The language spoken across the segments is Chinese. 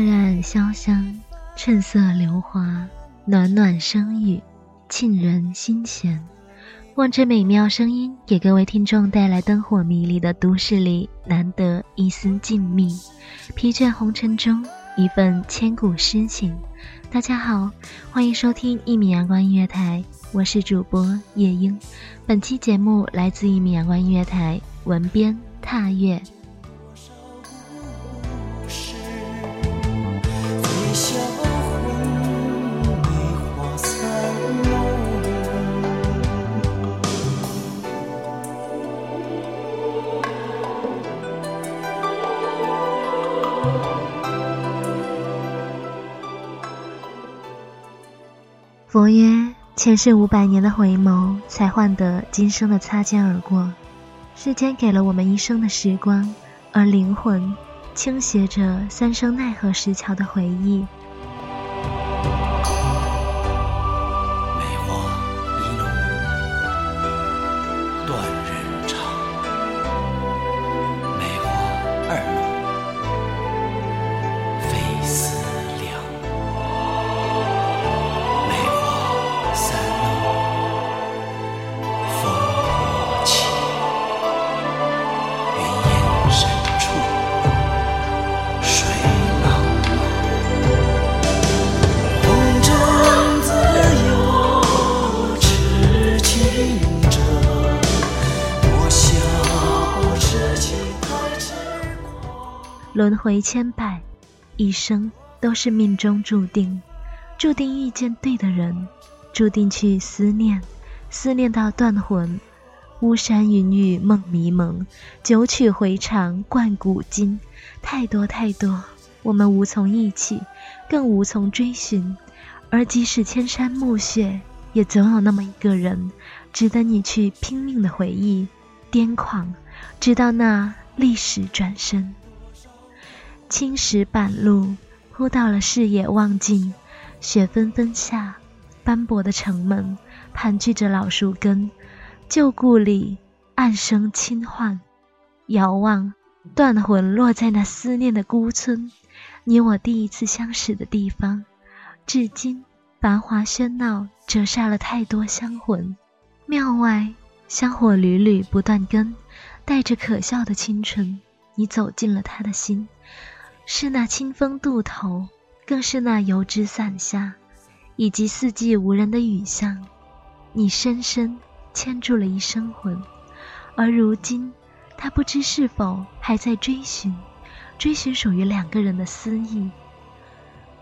墨染潇湘，趁色流华，暖暖声语，沁人心弦。望这美妙声音，给各位听众带来灯火迷离的都市里难得一丝静谧，疲倦红尘中一份千古诗情。大家好，欢迎收听一米阳光音乐台，我是主播夜莺。本期节目来自一米阳光音乐台，文编踏月。佛曰：前世五百年的回眸，才换得今生的擦肩而过。世间给了我们一生的时光，而灵魂倾斜着三生奈何石桥的回忆。轮回千百，一生都是命中注定，注定遇见对的人，注定去思念，思念到断魂。巫山云雨梦迷蒙，九曲回肠贯古今，太多太多，我们无从忆起，更无从追寻。而即使千山暮雪，也总有那么一个人，值得你去拼命的回忆、癫狂，直到那历史转身。青石板路，铺到了视野望尽，雪纷纷下，斑驳的城门盘踞着老树根，旧故里暗生轻唤。遥望，断魂落在那思念的孤村，你我第一次相识的地方，至今繁华喧闹折煞了太多香魂。庙外香火缕缕不断根，带着可笑的清纯，你走进了他的心。是那清风渡头，更是那油纸伞下，以及四季无人的雨巷，你深深牵住了一生魂。而如今，他不知是否还在追寻，追寻属于两个人的思意。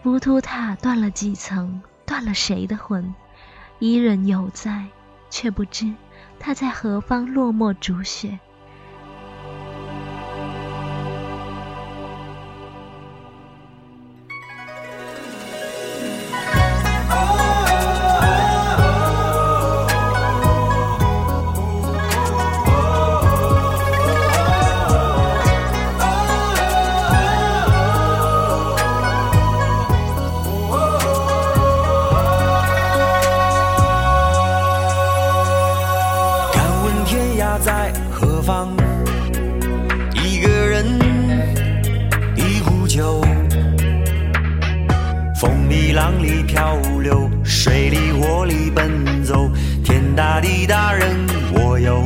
浮屠塔断了几层，断了谁的魂？伊人犹在，却不知他在何方落寞逐雪。漂流，水里火里奔走，天大地大人我有。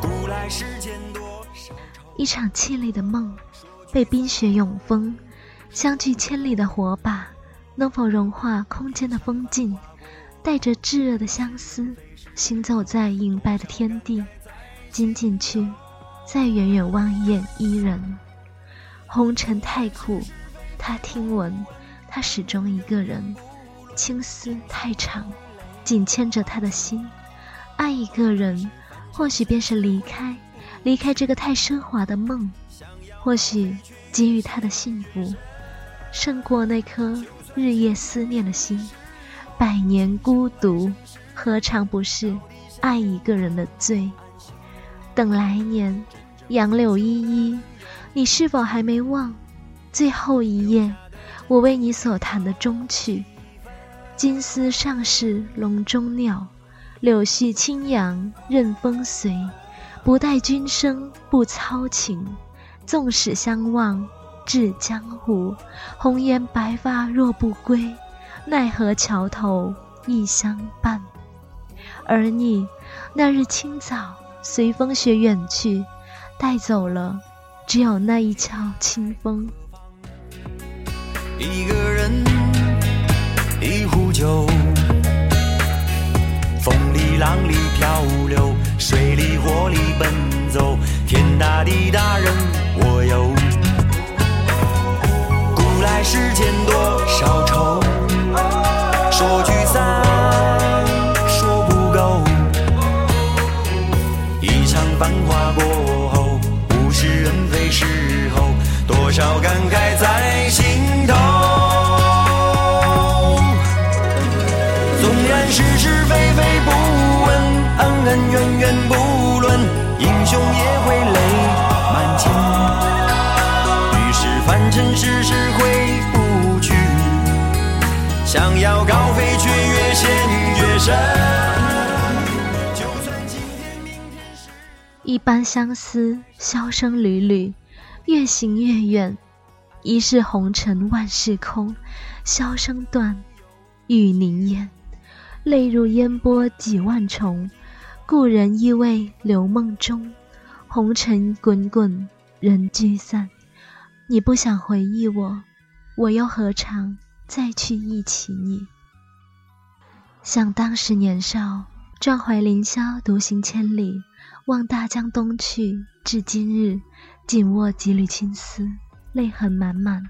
古来世间多一场凄厉的梦，被冰雪永封。相距千里的火把，能否融化空间的风景？带着炙热的相思，行走在银白的天地。仅仅去，再远远望一眼伊人。红尘太苦，他听闻，他始终一个人。青丝太长，紧牵着他的心。爱一个人，或许便是离开，离开这个太奢华的梦。或许给予他的幸福，胜过那颗日夜思念的心。百年孤独，何尝不是爱一个人的罪？等来年，杨柳依依，你是否还没忘？最后一夜，我为你所弹的终曲。金丝上是笼中鸟，柳絮轻扬任风随。不待君生不操情，纵使相望至江湖。红颜白发若不归。奈何桥头一相伴，而你那日清早随风雪远去，带走了只有那一窍清风。一个人，一壶酒，风里浪里漂流，水里火里奔走，天大地大人我游。古来世间多少愁。说聚散，凡尘世事回不去。想要高飞，却越陷越深。就算今天、明天是一般相思，箫声缕缕，越行越远。一世红尘万事空，箫声断，雨凝噎，泪如烟波几万重。故人依偎留梦中，红尘滚滚人聚散。你不想回忆我，我又何尝？再去忆起你，想当时年少，壮怀凌霄，独行千里，望大江东去。至今日，紧握几缕青丝，泪痕满满。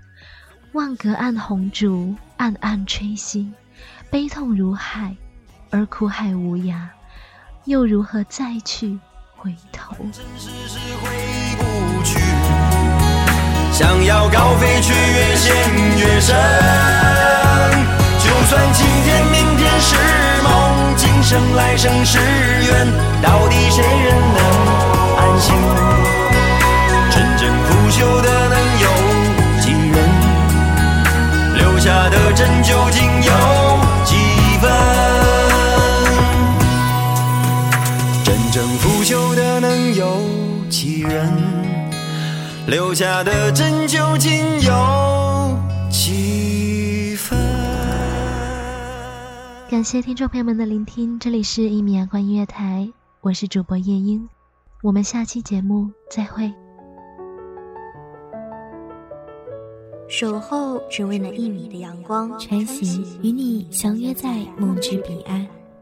望隔岸红烛，暗暗吹息，悲痛如海，而苦海无涯，又如何再去回头？想要高飞，却越陷越深。就算今天、明天是梦，今生来生是缘，到底谁人能安心？真正腐朽的能有几人？留下的真究竟有几分？真正腐朽的能有几人？留下的真究竟有几分？感谢听众朋友们的聆听，这里是一米阳光音乐台，我是主播夜莺，我们下期节目再会。守候只为那一米的阳光，穿行与你相约在梦之彼岸。